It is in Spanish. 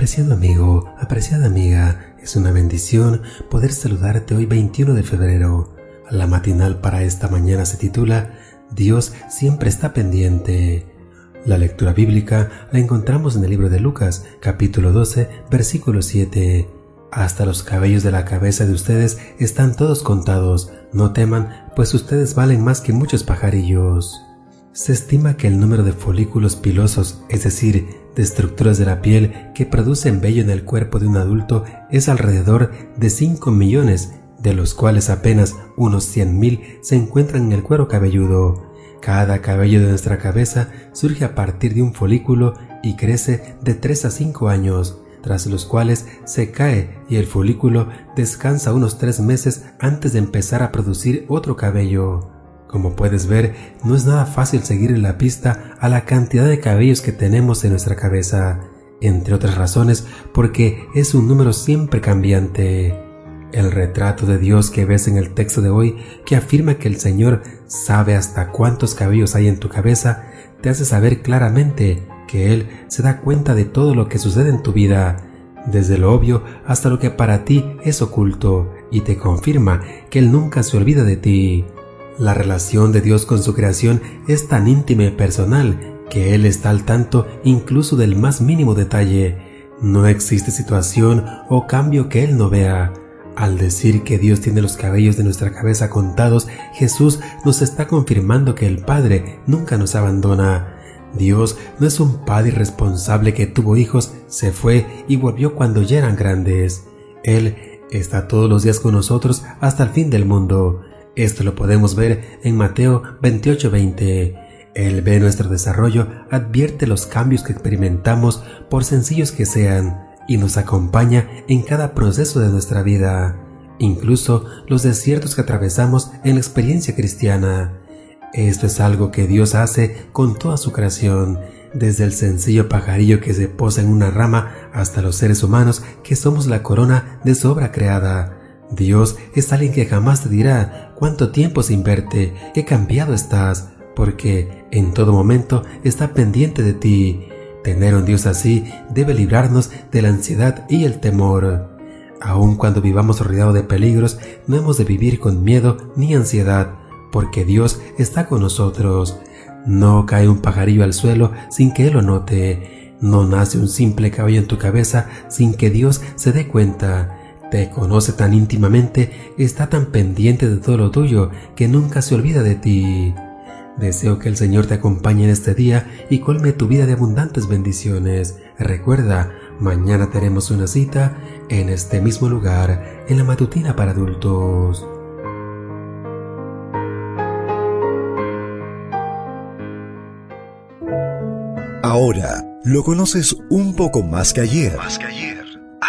Apreciado amigo, apreciada amiga, es una bendición poder saludarte hoy 21 de febrero. La matinal para esta mañana se titula Dios siempre está pendiente. La lectura bíblica la encontramos en el libro de Lucas, capítulo 12, versículo 7. Hasta los cabellos de la cabeza de ustedes están todos contados. No teman, pues ustedes valen más que muchos pajarillos. Se estima que el número de folículos pilosos, es decir, de estructuras de la piel que producen vello en el cuerpo de un adulto, es alrededor de 5 millones, de los cuales apenas unos 100.000 se encuentran en el cuero cabelludo. Cada cabello de nuestra cabeza surge a partir de un folículo y crece de 3 a 5 años, tras los cuales se cae y el folículo descansa unos 3 meses antes de empezar a producir otro cabello. Como puedes ver, no es nada fácil seguir en la pista a la cantidad de cabellos que tenemos en nuestra cabeza, entre otras razones porque es un número siempre cambiante. El retrato de Dios que ves en el texto de hoy, que afirma que el Señor sabe hasta cuántos cabellos hay en tu cabeza, te hace saber claramente que Él se da cuenta de todo lo que sucede en tu vida, desde lo obvio hasta lo que para ti es oculto, y te confirma que Él nunca se olvida de ti. La relación de Dios con su creación es tan íntima y personal que Él está al tanto incluso del más mínimo detalle. No existe situación o cambio que Él no vea. Al decir que Dios tiene los cabellos de nuestra cabeza contados, Jesús nos está confirmando que el Padre nunca nos abandona. Dios no es un Padre irresponsable que tuvo hijos, se fue y volvió cuando ya eran grandes. Él está todos los días con nosotros hasta el fin del mundo. Esto lo podemos ver en Mateo 28:20. Él ve nuestro desarrollo, advierte los cambios que experimentamos por sencillos que sean y nos acompaña en cada proceso de nuestra vida, incluso los desiertos que atravesamos en la experiencia cristiana. Esto es algo que Dios hace con toda su creación, desde el sencillo pajarillo que se posa en una rama hasta los seres humanos que somos la corona de su obra creada. Dios es alguien que jamás te dirá cuánto tiempo sin verte, qué cambiado estás, porque en todo momento está pendiente de ti Tener un Dios así debe librarnos de la ansiedad y el temor. Aun cuando vivamos rodeados de peligros, no hemos de vivir con miedo ni ansiedad, porque Dios está con nosotros. No cae un pajarillo al suelo sin que Él lo note. No nace un simple cabello en tu cabeza sin que Dios se dé cuenta. Te conoce tan íntimamente, está tan pendiente de todo lo tuyo, que nunca se olvida de ti. Deseo que el Señor te acompañe en este día y colme tu vida de abundantes bendiciones. Recuerda, mañana tenemos una cita en este mismo lugar, en la matutina para adultos. Ahora lo conoces un poco más que ayer. Más que ayer.